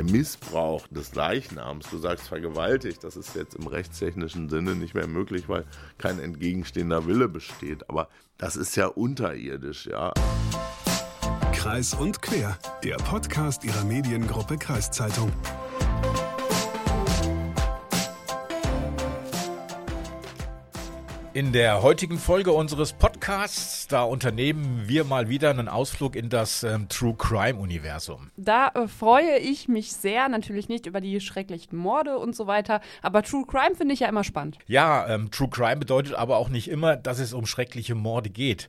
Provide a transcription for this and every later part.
der Missbrauch des Leichnams, du sagst vergewaltigt, das ist jetzt im rechtstechnischen Sinne nicht mehr möglich, weil kein entgegenstehender Wille besteht. Aber das ist ja unterirdisch, ja. Kreis und Quer, der Podcast ihrer Mediengruppe Kreiszeitung. In der heutigen Folge unseres Podcasts, da unternehmen wir mal wieder einen Ausflug in das ähm, True Crime Universum. Da äh, freue ich mich sehr, natürlich nicht über die schrecklichen Morde und so weiter, aber True Crime finde ich ja immer spannend. Ja, ähm, True Crime bedeutet aber auch nicht immer, dass es um schreckliche Morde geht.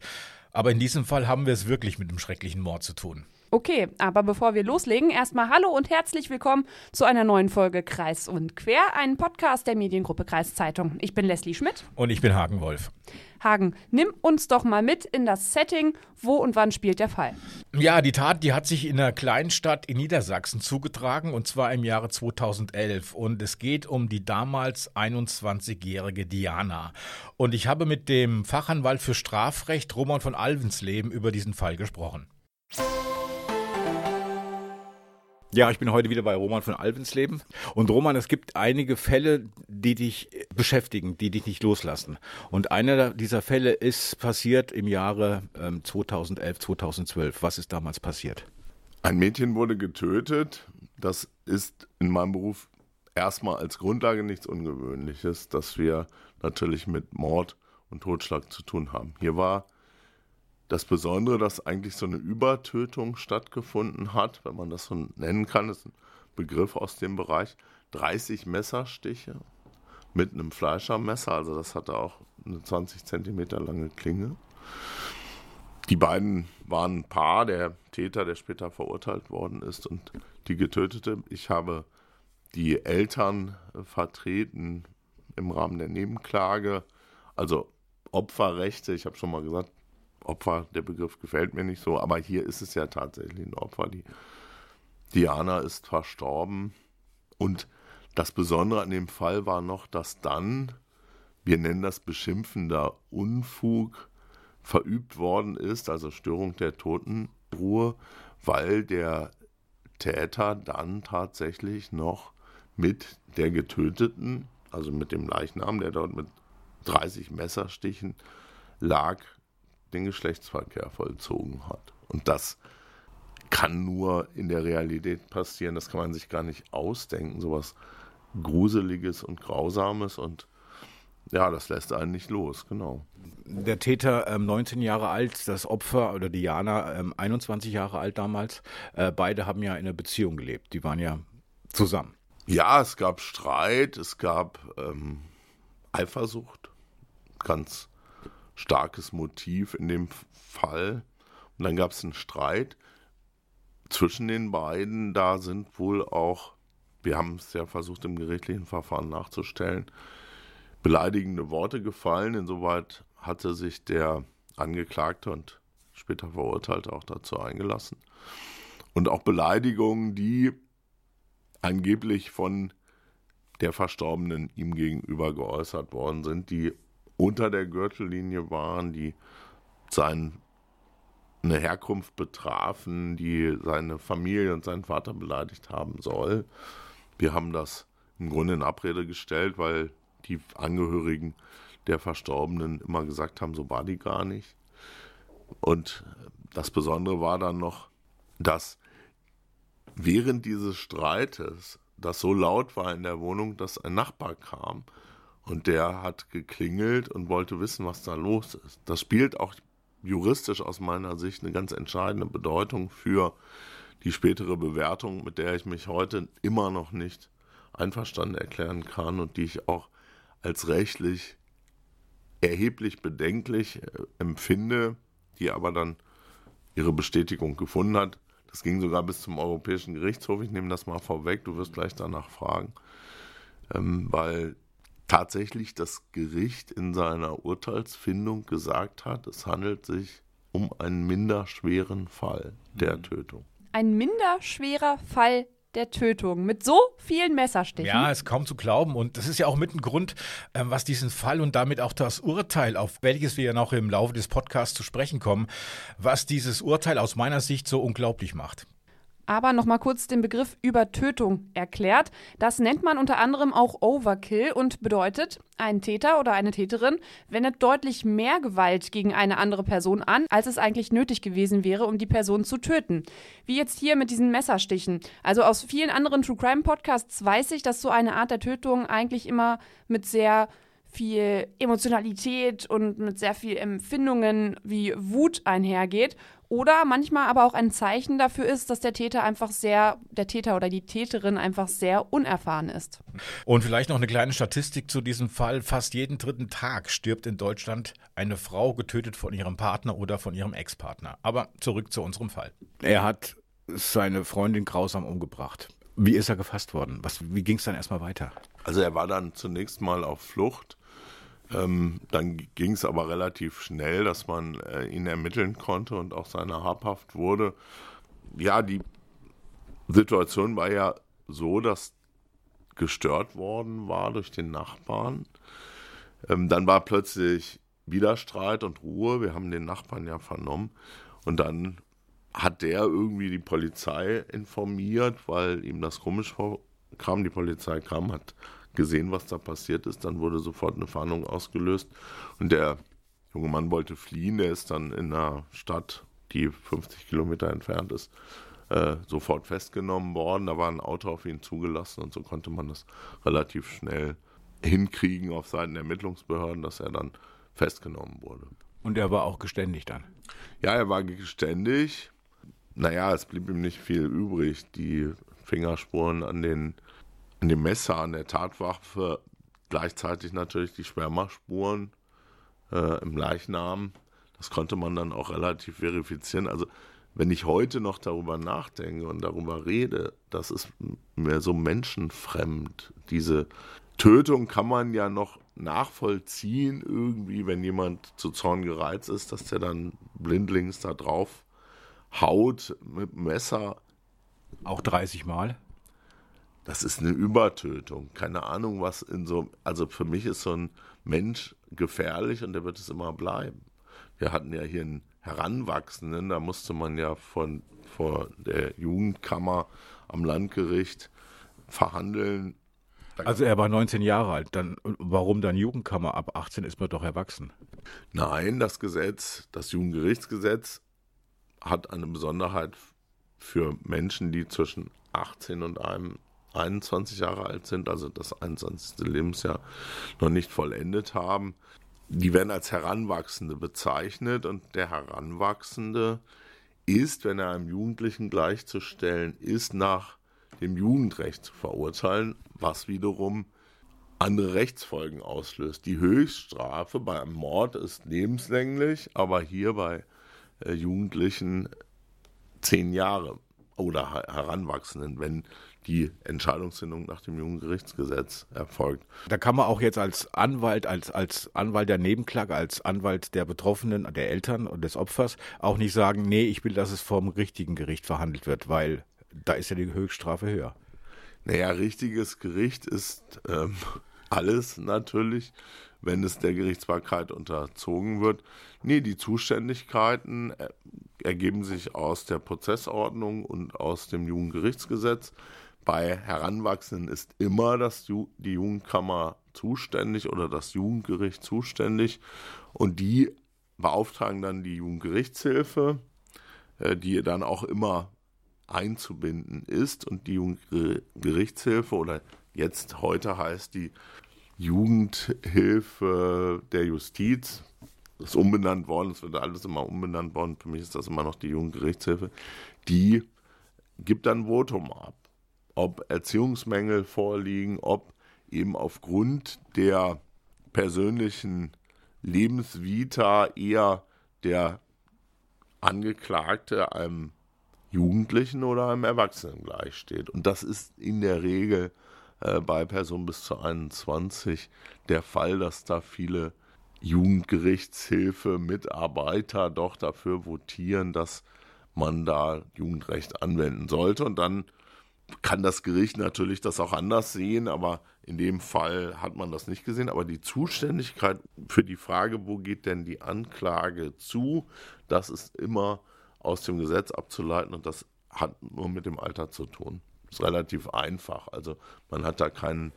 Aber in diesem Fall haben wir es wirklich mit einem schrecklichen Mord zu tun. Okay, aber bevor wir loslegen, erstmal Hallo und herzlich willkommen zu einer neuen Folge Kreis und Quer, ein Podcast der Mediengruppe Kreiszeitung. Ich bin Leslie Schmidt. Und ich bin Hagen Wolf. Hagen, nimm uns doch mal mit in das Setting. Wo und wann spielt der Fall? Ja, die Tat, die hat sich in einer Kleinstadt in Niedersachsen zugetragen und zwar im Jahre 2011. Und es geht um die damals 21-jährige Diana. Und ich habe mit dem Fachanwalt für Strafrecht Roman von Alvensleben über diesen Fall gesprochen. Ja, ich bin heute wieder bei Roman von Alvensleben. Und Roman, es gibt einige Fälle, die dich beschäftigen, die dich nicht loslassen. Und einer dieser Fälle ist passiert im Jahre ähm, 2011, 2012. Was ist damals passiert? Ein Mädchen wurde getötet. Das ist in meinem Beruf erstmal als Grundlage nichts Ungewöhnliches, dass wir natürlich mit Mord und Totschlag zu tun haben. Hier war das Besondere, dass eigentlich so eine Übertötung stattgefunden hat, wenn man das so nennen kann, ist ein Begriff aus dem Bereich, 30 Messerstiche mit einem Fleischermesser, also das hatte auch eine 20 Zentimeter lange Klinge. Die beiden waren ein Paar, der Täter, der später verurteilt worden ist und die Getötete. Ich habe die Eltern vertreten im Rahmen der Nebenklage, also Opferrechte, ich habe schon mal gesagt, Opfer, der Begriff gefällt mir nicht so, aber hier ist es ja tatsächlich ein Opfer. Die Diana ist verstorben und das Besondere an dem Fall war noch, dass dann, wir nennen das beschimpfender Unfug, verübt worden ist, also Störung der Totenruhe, weil der Täter dann tatsächlich noch mit der Getöteten, also mit dem Leichnam, der dort mit 30 Messerstichen lag, den Geschlechtsverkehr vollzogen hat. Und das kann nur in der Realität passieren. Das kann man sich gar nicht ausdenken. Sowas Gruseliges und Grausames und ja, das lässt einen nicht los, genau. Der Täter, ähm, 19 Jahre alt, das Opfer oder Diana, ähm, 21 Jahre alt damals. Äh, beide haben ja in einer Beziehung gelebt. Die waren ja zusammen. Ja, es gab Streit, es gab ähm, Eifersucht, ganz starkes Motiv in dem Fall. Und dann gab es einen Streit zwischen den beiden. Da sind wohl auch, wir haben es ja versucht im gerichtlichen Verfahren nachzustellen, beleidigende Worte gefallen. Insoweit hatte sich der Angeklagte und später Verurteilte auch dazu eingelassen. Und auch Beleidigungen, die angeblich von der Verstorbenen ihm gegenüber geäußert worden sind, die unter der Gürtellinie waren, die seine Herkunft betrafen, die seine Familie und seinen Vater beleidigt haben soll. Wir haben das im Grunde in Abrede gestellt, weil die Angehörigen der Verstorbenen immer gesagt haben, so war die gar nicht. Und das Besondere war dann noch, dass während dieses Streites das so laut war in der Wohnung, dass ein Nachbar kam und der hat geklingelt und wollte wissen, was da los ist. Das spielt auch juristisch aus meiner Sicht eine ganz entscheidende Bedeutung für die spätere Bewertung, mit der ich mich heute immer noch nicht einverstanden erklären kann und die ich auch als rechtlich erheblich bedenklich äh, empfinde, die aber dann ihre Bestätigung gefunden hat. Das ging sogar bis zum Europäischen Gerichtshof. Ich nehme das mal vorweg, du wirst gleich danach fragen, ähm, weil tatsächlich das Gericht in seiner Urteilsfindung gesagt hat, es handelt sich um einen minderschweren Fall der mhm. Tötung. Ein minderschwerer Fall der Tötung mit so vielen Messerstichen. Ja, ist kaum zu glauben. Und das ist ja auch mit ein Grund, ähm, was diesen Fall und damit auch das Urteil, auf welches wir ja noch im Laufe des Podcasts zu sprechen kommen, was dieses Urteil aus meiner Sicht so unglaublich macht. Aber nochmal kurz den Begriff Übertötung erklärt. Das nennt man unter anderem auch Overkill und bedeutet, ein Täter oder eine Täterin wendet deutlich mehr Gewalt gegen eine andere Person an, als es eigentlich nötig gewesen wäre, um die Person zu töten. Wie jetzt hier mit diesen Messerstichen. Also aus vielen anderen True Crime Podcasts weiß ich, dass so eine Art der Tötung eigentlich immer mit sehr viel Emotionalität und mit sehr viel Empfindungen wie Wut einhergeht oder manchmal aber auch ein Zeichen dafür ist, dass der Täter einfach sehr, der Täter oder die Täterin einfach sehr unerfahren ist. Und vielleicht noch eine kleine Statistik zu diesem Fall. Fast jeden dritten Tag stirbt in Deutschland eine Frau getötet von ihrem Partner oder von ihrem Ex-Partner. Aber zurück zu unserem Fall. Er hat seine Freundin grausam umgebracht. Wie ist er gefasst worden? Was, wie ging es dann erstmal weiter? Also er war dann zunächst mal auf Flucht ähm, dann ging es aber relativ schnell, dass man äh, ihn ermitteln konnte und auch seine habhaft wurde. Ja, die Situation war ja so, dass gestört worden war durch den Nachbarn. Ähm, dann war plötzlich wieder Streit und Ruhe. Wir haben den Nachbarn ja vernommen. Und dann hat der irgendwie die Polizei informiert, weil ihm das komisch vorkam. Die Polizei kam, hat gesehen, was da passiert ist. Dann wurde sofort eine Fahndung ausgelöst und der junge Mann wollte fliehen. Der ist dann in einer Stadt, die 50 Kilometer entfernt ist, äh, sofort festgenommen worden. Da war ein Auto auf ihn zugelassen und so konnte man das relativ schnell hinkriegen auf Seiten der Ermittlungsbehörden, dass er dann festgenommen wurde. Und er war auch geständig dann? Ja, er war geständig. Naja, es blieb ihm nicht viel übrig. Die Fingerspuren an den an dem Messer, an der Tatwaffe, gleichzeitig natürlich die Schwärmerspuren äh, im Leichnam. Das konnte man dann auch relativ verifizieren. Also wenn ich heute noch darüber nachdenke und darüber rede, das ist mir so menschenfremd. Diese Tötung kann man ja noch nachvollziehen, irgendwie, wenn jemand zu Zorn gereizt ist, dass der dann blindlings da drauf haut mit Messer. Auch 30 Mal? Das ist eine Übertötung. Keine Ahnung, was in so, also für mich ist so ein Mensch gefährlich und der wird es immer bleiben. Wir hatten ja hier einen Heranwachsenden, da musste man ja von, vor der Jugendkammer am Landgericht verhandeln. Also er war 19 Jahre alt, dann warum dann Jugendkammer? Ab 18 ist man doch erwachsen. Nein, das Gesetz, das Jugendgerichtsgesetz hat eine Besonderheit für Menschen, die zwischen 18 und einem 21 Jahre alt sind, also das 21. Lebensjahr noch nicht vollendet haben. Die werden als Heranwachsende bezeichnet und der Heranwachsende ist, wenn er einem Jugendlichen gleichzustellen ist, nach dem Jugendrecht zu verurteilen, was wiederum andere Rechtsfolgen auslöst. Die Höchststrafe bei einem Mord ist lebenslänglich, aber hier bei äh, Jugendlichen zehn Jahre oder Heranwachsenden, wenn die Entscheidungsfindung nach dem Jugendgerichtsgesetz erfolgt. Da kann man auch jetzt als Anwalt, als, als Anwalt der Nebenklage, als Anwalt der Betroffenen, der Eltern und des Opfers auch nicht sagen, nee, ich will, dass es vom richtigen Gericht verhandelt wird, weil da ist ja die Höchststrafe höher. Naja, richtiges Gericht ist ähm, alles natürlich, wenn es der Gerichtsbarkeit unterzogen wird. Nee, die Zuständigkeiten äh, ergeben sich aus der Prozessordnung und aus dem Jugendgerichtsgesetz. Bei Heranwachsenden ist immer das Ju die Jugendkammer zuständig oder das Jugendgericht zuständig und die beauftragen dann die Jugendgerichtshilfe, äh, die dann auch immer einzubinden ist und die Jugendgerichtshilfe oder jetzt heute heißt die Jugendhilfe der Justiz, ist umbenannt worden, es wird alles immer umbenannt worden, für mich ist das immer noch die Jugendgerichtshilfe, die gibt dann Votum ab ob Erziehungsmängel vorliegen, ob eben aufgrund der persönlichen Lebensvita eher der Angeklagte einem Jugendlichen oder einem Erwachsenen gleichsteht. Und das ist in der Regel äh, bei Personen bis zu 21 der Fall, dass da viele Jugendgerichtshilfe-Mitarbeiter doch dafür votieren, dass man da Jugendrecht anwenden sollte. Und dann kann das Gericht natürlich das auch anders sehen, aber in dem Fall hat man das nicht gesehen. Aber die Zuständigkeit für die Frage, wo geht denn die Anklage zu, das ist immer aus dem Gesetz abzuleiten und das hat nur mit dem Alter zu tun. Ist relativ einfach. Also man hat da kein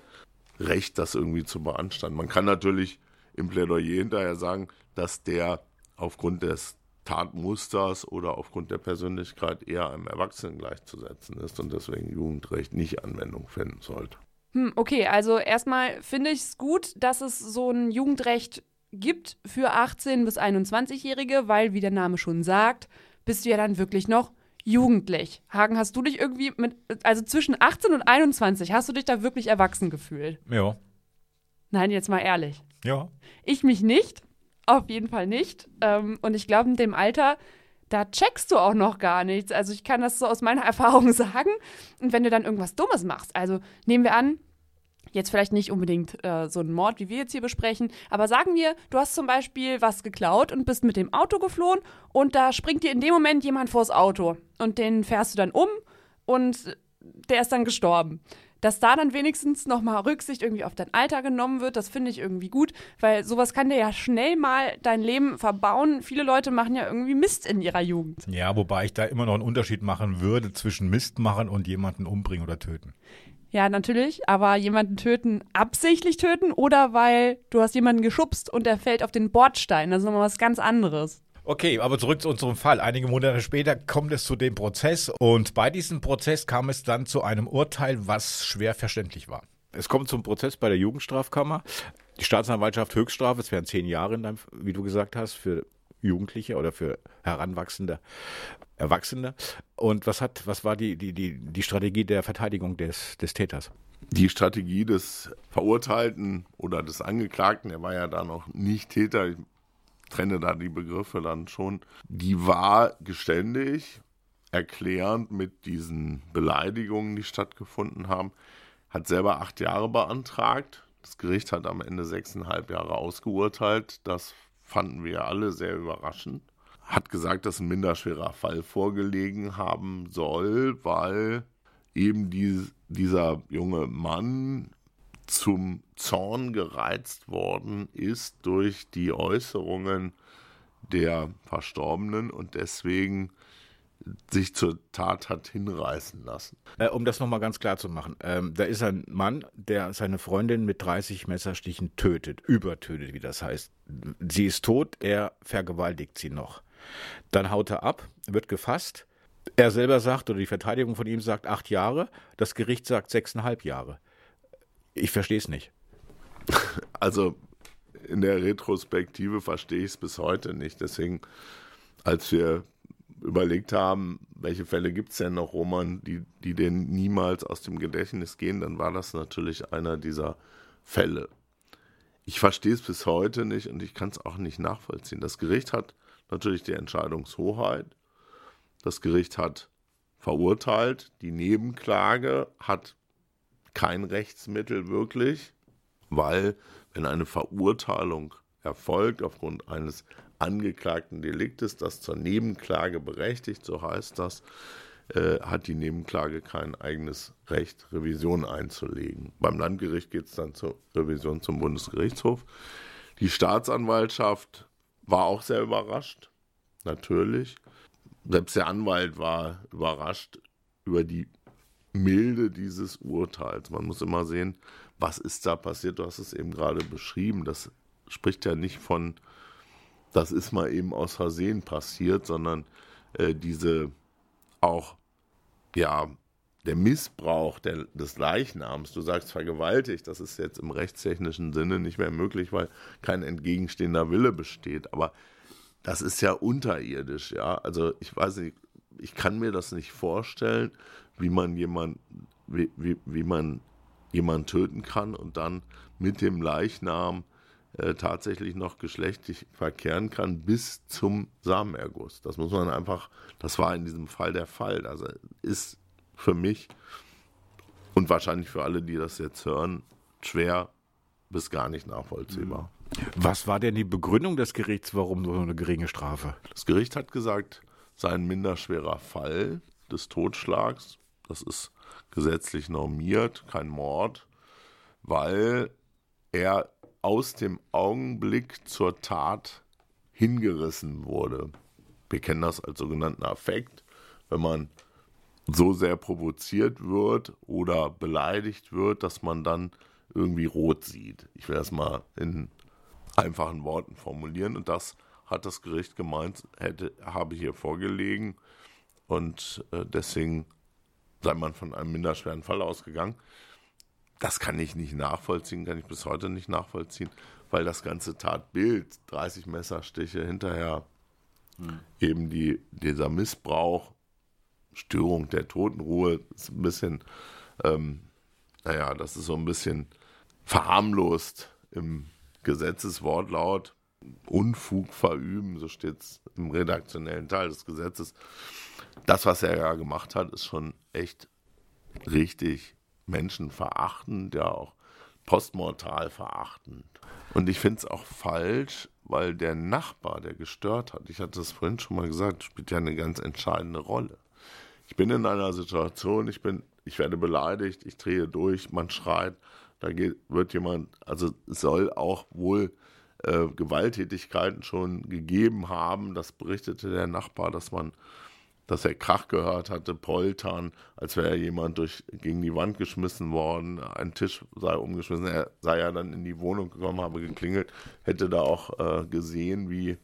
Recht, das irgendwie zu beanstanden. Man kann natürlich im Plädoyer hinterher sagen, dass der aufgrund des Tatmusters oder aufgrund der Persönlichkeit eher einem Erwachsenen gleichzusetzen ist und deswegen Jugendrecht nicht Anwendung finden sollte. Hm, okay, also erstmal finde ich es gut, dass es so ein Jugendrecht gibt für 18- bis 21-Jährige, weil, wie der Name schon sagt, bist du ja dann wirklich noch jugendlich. Hagen, hast du dich irgendwie mit, also zwischen 18 und 21, hast du dich da wirklich erwachsen gefühlt? Ja. Nein, jetzt mal ehrlich. Ja. Ich mich nicht, auf jeden Fall nicht. Ähm, und ich glaube, in dem Alter, da checkst du auch noch gar nichts. Also ich kann das so aus meiner Erfahrung sagen. Und wenn du dann irgendwas Dummes machst, also nehmen wir an, jetzt vielleicht nicht unbedingt äh, so ein Mord, wie wir jetzt hier besprechen, aber sagen wir, du hast zum Beispiel was geklaut und bist mit dem Auto geflohen und da springt dir in dem Moment jemand vors Auto und den fährst du dann um und der ist dann gestorben dass da dann wenigstens nochmal Rücksicht irgendwie auf dein Alter genommen wird, das finde ich irgendwie gut, weil sowas kann dir ja schnell mal dein Leben verbauen. Viele Leute machen ja irgendwie Mist in ihrer Jugend. Ja, wobei ich da immer noch einen Unterschied machen würde zwischen Mist machen und jemanden umbringen oder töten. Ja, natürlich, aber jemanden töten, absichtlich töten oder weil du hast jemanden geschubst und der fällt auf den Bordstein, das ist nochmal was ganz anderes. Okay, aber zurück zu unserem Fall. Einige Monate später kommt es zu dem Prozess und bei diesem Prozess kam es dann zu einem Urteil, was schwer verständlich war. Es kommt zum Prozess bei der Jugendstrafkammer. Die Staatsanwaltschaft Höchststrafe, es wären zehn Jahre, deinem, wie du gesagt hast, für Jugendliche oder für heranwachsende Erwachsene. Und was hat, was war die, die, die, die Strategie der Verteidigung des, des Täters? Die Strategie des Verurteilten oder des Angeklagten, er war ja da noch nicht Täter, trenne da die Begriffe dann schon, die war geständig, erklärend mit diesen Beleidigungen, die stattgefunden haben, hat selber acht Jahre beantragt. Das Gericht hat am Ende sechseinhalb Jahre ausgeurteilt. Das fanden wir alle sehr überraschend. Hat gesagt, dass ein minderschwerer Fall vorgelegen haben soll, weil eben die, dieser junge Mann zum Zorn gereizt worden ist durch die Äußerungen der Verstorbenen und deswegen sich zur Tat hat hinreißen lassen. Äh, um das nochmal ganz klar zu machen, ähm, da ist ein Mann, der seine Freundin mit 30 Messerstichen tötet, übertötet, wie das heißt. Sie ist tot, er vergewaltigt sie noch. Dann haut er ab, wird gefasst. Er selber sagt, oder die Verteidigung von ihm sagt acht Jahre, das Gericht sagt sechseinhalb Jahre. Ich verstehe es nicht. Also in der Retrospektive verstehe ich es bis heute nicht. Deswegen, als wir überlegt haben, welche Fälle gibt es denn noch, Roman, die, die denn niemals aus dem Gedächtnis gehen, dann war das natürlich einer dieser Fälle. Ich verstehe es bis heute nicht und ich kann es auch nicht nachvollziehen. Das Gericht hat natürlich die Entscheidungshoheit. Das Gericht hat verurteilt. Die Nebenklage hat kein Rechtsmittel wirklich, weil wenn eine Verurteilung erfolgt aufgrund eines angeklagten Deliktes, das zur Nebenklage berechtigt, so heißt das, äh, hat die Nebenklage kein eigenes Recht, Revision einzulegen. Beim Landgericht geht es dann zur Revision zum Bundesgerichtshof. Die Staatsanwaltschaft war auch sehr überrascht, natürlich. Selbst der Anwalt war überrascht über die Milde dieses Urteils. Man muss immer sehen, was ist da passiert. Du hast es eben gerade beschrieben. Das spricht ja nicht von, das ist mal eben aus Versehen passiert, sondern äh, diese auch, ja, der Missbrauch der, des Leichnams, du sagst vergewaltigt, das ist jetzt im rechtstechnischen Sinne nicht mehr möglich, weil kein entgegenstehender Wille besteht. Aber das ist ja unterirdisch, ja. Also ich weiß nicht, ich kann mir das nicht vorstellen, wie man jemand, wie, wie, wie man jemanden töten kann und dann mit dem Leichnam äh, tatsächlich noch geschlechtlich verkehren kann bis zum Samenerguss. Das muss man einfach, das war in diesem Fall der Fall. Also ist für mich und wahrscheinlich für alle, die das jetzt hören, schwer bis gar nicht nachvollziehbar. Was war denn die Begründung des Gerichts, warum so eine geringe Strafe? Das Gericht hat gesagt, sei ein minderschwerer Fall des Totschlags das ist gesetzlich normiert, kein Mord, weil er aus dem Augenblick zur Tat hingerissen wurde. Wir kennen das als sogenannten Affekt, wenn man so sehr provoziert wird oder beleidigt wird, dass man dann irgendwie rot sieht. Ich will das mal in einfachen Worten formulieren und das hat das Gericht gemeint, hätte, habe hier vorgelegen und äh, deswegen sei man von einem minderschweren Fall ausgegangen. Das kann ich nicht nachvollziehen, kann ich bis heute nicht nachvollziehen, weil das ganze Tatbild, 30 Messerstiche hinterher, hm. eben die, dieser Missbrauch, Störung der Totenruhe, ist ein bisschen, ähm, naja, das ist so ein bisschen verharmlost im Gesetzeswortlaut. Unfug verüben, so steht es im redaktionellen Teil des Gesetzes. Das, was er ja gemacht hat, ist schon echt richtig menschenverachtend, ja auch postmortal verachtend. Und ich finde es auch falsch, weil der Nachbar, der gestört hat, ich hatte das vorhin schon mal gesagt, spielt ja eine ganz entscheidende Rolle. Ich bin in einer Situation, ich bin, ich werde beleidigt, ich drehe durch, man schreit, da geht, wird jemand, also soll auch wohl äh, Gewalttätigkeiten schon gegeben haben. Das berichtete der Nachbar, dass man, dass er Krach gehört hatte, Poltern, als wäre jemand durch, gegen die Wand geschmissen worden, ein Tisch sei umgeschmissen. Er sei ja dann in die Wohnung gekommen, habe geklingelt, hätte da auch äh, gesehen, wie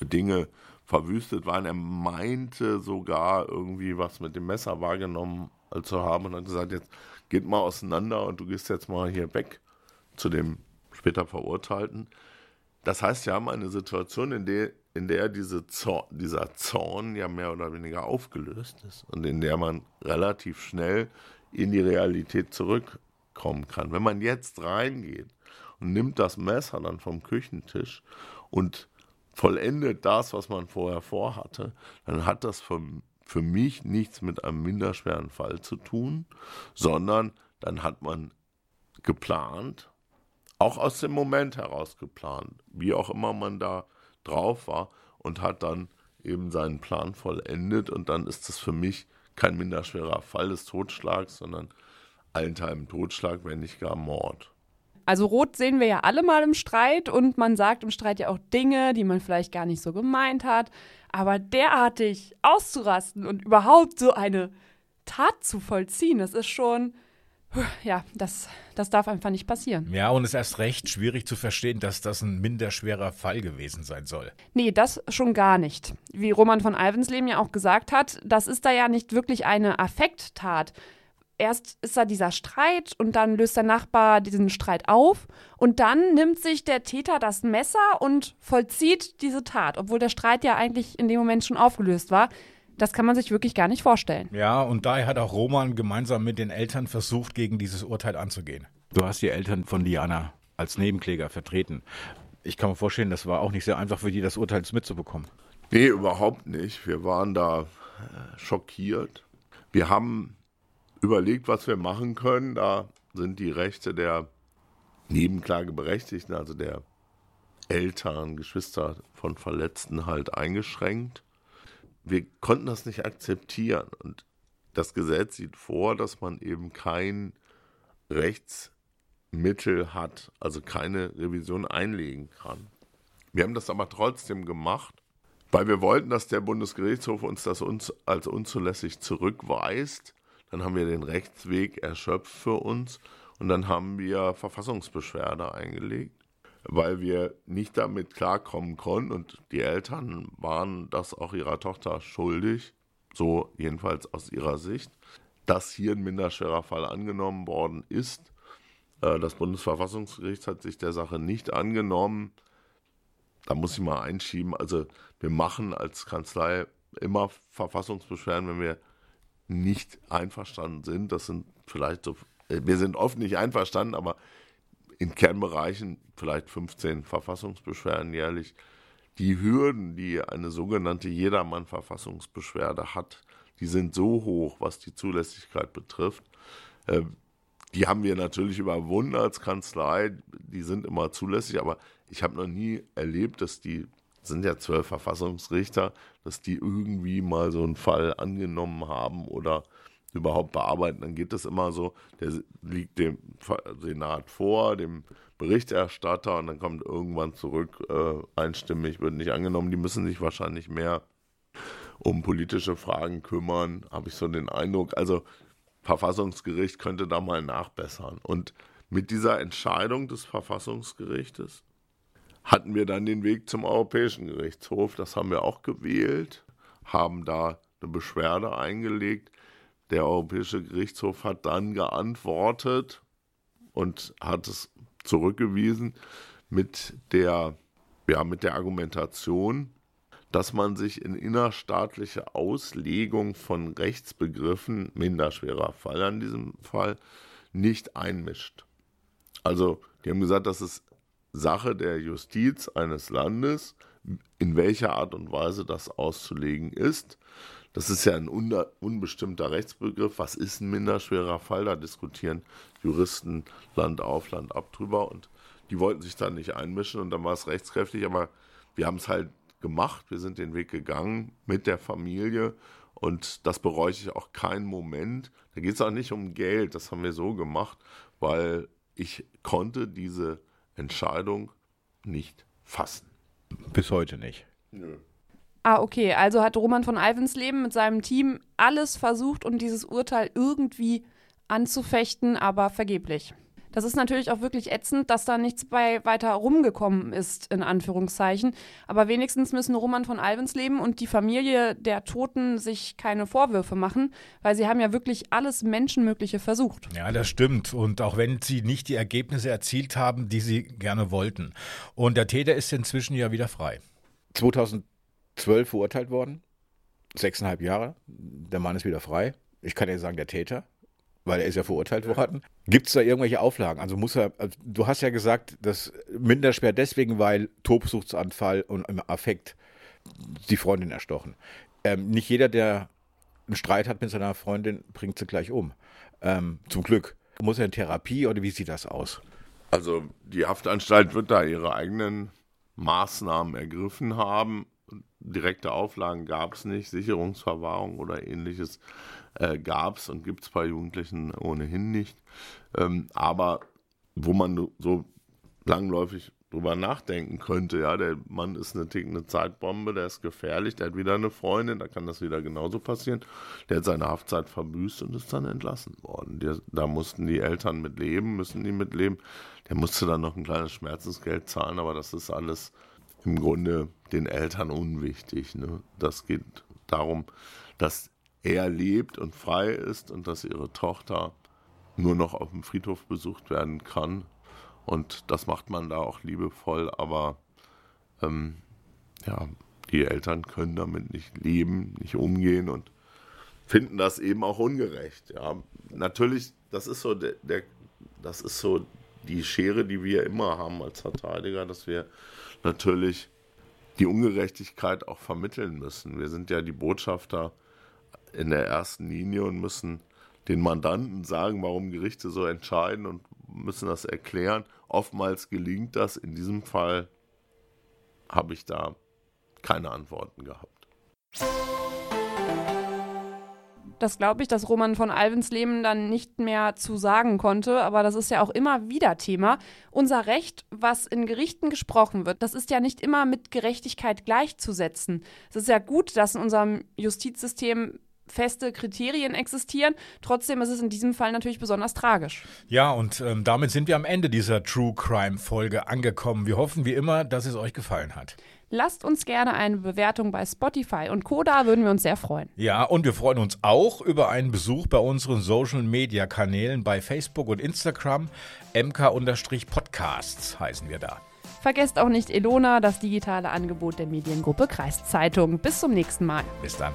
Dinge verwüstet waren. Er meinte sogar irgendwie was mit dem Messer wahrgenommen zu haben und hat gesagt, jetzt geht mal auseinander und du gehst jetzt mal hier weg zu dem später Verurteilten. Das heißt, wir haben eine Situation, in der, in der diese Zorn, dieser Zorn ja mehr oder weniger aufgelöst ist und in der man relativ schnell in die Realität zurückkommen kann. Wenn man jetzt reingeht und nimmt das Messer dann vom Küchentisch und vollendet das, was man vorher vorhatte, dann hat das für, für mich nichts mit einem minderschweren Fall zu tun, sondern dann hat man geplant, auch aus dem Moment heraus geplant, wie auch immer man da drauf war und hat dann eben seinen Plan vollendet und dann ist das für mich kein minderschwerer Fall des Totschlags, sondern allenthalben Totschlag, wenn nicht gar Mord. Also Rot sehen wir ja alle mal im Streit und man sagt im Streit ja auch Dinge, die man vielleicht gar nicht so gemeint hat. Aber derartig auszurasten und überhaupt so eine Tat zu vollziehen, das ist schon, ja, das, das darf einfach nicht passieren. Ja, und es ist erst recht schwierig zu verstehen, dass das ein minderschwerer Fall gewesen sein soll. Nee, das schon gar nicht. Wie Roman von Alvensleben ja auch gesagt hat, das ist da ja nicht wirklich eine Affekttat erst ist da dieser Streit und dann löst der Nachbar diesen Streit auf und dann nimmt sich der Täter das Messer und vollzieht diese Tat, obwohl der Streit ja eigentlich in dem Moment schon aufgelöst war. Das kann man sich wirklich gar nicht vorstellen. Ja, und daher hat auch Roman gemeinsam mit den Eltern versucht, gegen dieses Urteil anzugehen. Du hast die Eltern von Diana als Nebenkläger vertreten. Ich kann mir vorstellen, das war auch nicht sehr einfach für die, das Urteil mitzubekommen. Nee, überhaupt nicht. Wir waren da äh, schockiert. Wir haben überlegt, was wir machen können. Da sind die Rechte der Nebenklageberechtigten, also der Eltern, Geschwister von Verletzten halt eingeschränkt. Wir konnten das nicht akzeptieren. Und das Gesetz sieht vor, dass man eben kein Rechtsmittel hat, also keine Revision einlegen kann. Wir haben das aber trotzdem gemacht, weil wir wollten, dass der Bundesgerichtshof uns das uns als unzulässig zurückweist. Dann haben wir den Rechtsweg erschöpft für uns und dann haben wir Verfassungsbeschwerde eingelegt, weil wir nicht damit klarkommen konnten und die Eltern waren das auch ihrer Tochter schuldig, so jedenfalls aus ihrer Sicht, dass hier ein minderschwerer Fall angenommen worden ist. Äh, das Bundesverfassungsgericht hat sich der Sache nicht angenommen. Da muss ich mal einschieben. Also wir machen als Kanzlei immer Verfassungsbeschwerden, wenn wir nicht einverstanden sind. Das sind vielleicht so, wir sind oft nicht einverstanden, aber in Kernbereichen vielleicht 15 Verfassungsbeschwerden jährlich. Die Hürden, die eine sogenannte Jedermann-Verfassungsbeschwerde hat, die sind so hoch, was die Zulässigkeit betrifft. Äh, die haben wir natürlich überwunden als Kanzlei, die sind immer zulässig, aber ich habe noch nie erlebt, dass die sind ja zwölf Verfassungsrichter, dass die irgendwie mal so einen Fall angenommen haben oder überhaupt bearbeiten, dann geht das immer so, der liegt dem Senat vor, dem Berichterstatter und dann kommt irgendwann zurück, äh, einstimmig wird nicht angenommen, die müssen sich wahrscheinlich mehr um politische Fragen kümmern, habe ich so den Eindruck. Also Verfassungsgericht könnte da mal nachbessern. Und mit dieser Entscheidung des Verfassungsgerichtes hatten wir dann den Weg zum Europäischen Gerichtshof. Das haben wir auch gewählt, haben da eine Beschwerde eingelegt. Der Europäische Gerichtshof hat dann geantwortet und hat es zurückgewiesen mit der, ja, mit der Argumentation, dass man sich in innerstaatliche Auslegung von Rechtsbegriffen, minderschwerer Fall an diesem Fall, nicht einmischt. Also, die haben gesagt, das ist Sache der Justiz eines Landes, in welcher Art und Weise das auszulegen ist. Das ist ja ein unbestimmter Rechtsbegriff. Was ist ein minderschwerer Fall? Da diskutieren Juristen Land auf, Land ab drüber und die wollten sich da nicht einmischen und dann war es rechtskräftig, aber wir haben es halt gemacht. Wir sind den Weg gegangen mit der Familie und das bereue ich auch keinen Moment. Da geht es auch nicht um Geld, das haben wir so gemacht, weil ich konnte diese Entscheidung nicht fassen. Bis heute nicht. Nö. Ah, okay. Also hat Roman von Alvensleben mit seinem Team alles versucht, um dieses Urteil irgendwie anzufechten, aber vergeblich. Das ist natürlich auch wirklich ätzend, dass da nichts bei weiter rumgekommen ist, in Anführungszeichen. Aber wenigstens müssen Roman von Alvensleben und die Familie der Toten sich keine Vorwürfe machen, weil sie haben ja wirklich alles Menschenmögliche versucht. Ja, das stimmt. Und auch wenn sie nicht die Ergebnisse erzielt haben, die sie gerne wollten. Und der Täter ist inzwischen ja wieder frei. 2012 verurteilt worden. Sechseinhalb Jahre. Der Mann ist wieder frei. Ich kann ja sagen, der Täter weil er ist ja verurteilt worden. Gibt es da irgendwelche Auflagen? Also muss er, also du hast ja gesagt, dass Minderschwer deswegen, weil Tobsuchtsanfall und im Affekt die Freundin erstochen. Ähm, nicht jeder, der einen Streit hat mit seiner Freundin, bringt sie gleich um. Ähm, zum Glück. Muss er in Therapie oder wie sieht das aus? Also die Haftanstalt wird da ihre eigenen Maßnahmen ergriffen haben. Direkte Auflagen gab es nicht, Sicherungsverwahrung oder ähnliches äh, gab es und gibt es bei Jugendlichen ohnehin nicht. Ähm, aber wo man so langläufig drüber nachdenken könnte, ja, der Mann ist eine tickende Zeitbombe, der ist gefährlich, der hat wieder eine Freundin, da kann das wieder genauso passieren. Der hat seine Haftzeit verbüßt und ist dann entlassen worden. Der, da mussten die Eltern mit leben, müssen die mit leben. Der musste dann noch ein kleines Schmerzensgeld zahlen, aber das ist alles im Grunde den Eltern unwichtig. Ne? Das geht darum, dass er lebt und frei ist und dass ihre Tochter nur noch auf dem Friedhof besucht werden kann. Und das macht man da auch liebevoll, aber ähm, ja, die Eltern können damit nicht leben, nicht umgehen und finden das eben auch ungerecht. Ja, natürlich, das ist so der, der das ist so die Schere, die wir immer haben als Verteidiger, dass wir natürlich die Ungerechtigkeit auch vermitteln müssen. Wir sind ja die Botschafter in der ersten Linie und müssen den Mandanten sagen, warum Gerichte so entscheiden und müssen das erklären. Oftmals gelingt das. In diesem Fall habe ich da keine Antworten gehabt. Das glaube ich, dass Roman von Alvensleben dann nicht mehr zu sagen konnte, aber das ist ja auch immer wieder Thema. Unser Recht, was in Gerichten gesprochen wird, das ist ja nicht immer mit Gerechtigkeit gleichzusetzen. Es ist ja gut, dass in unserem Justizsystem feste Kriterien existieren. Trotzdem ist es in diesem Fall natürlich besonders tragisch. Ja, und ähm, damit sind wir am Ende dieser True Crime Folge angekommen. Wir hoffen wie immer, dass es euch gefallen hat. Lasst uns gerne eine Bewertung bei Spotify und Koda, würden wir uns sehr freuen. Ja, und wir freuen uns auch über einen Besuch bei unseren Social Media Kanälen bei Facebook und Instagram. MK-Podcasts heißen wir da. Vergesst auch nicht Elona, das digitale Angebot der Mediengruppe Kreiszeitung. Bis zum nächsten Mal. Bis dann.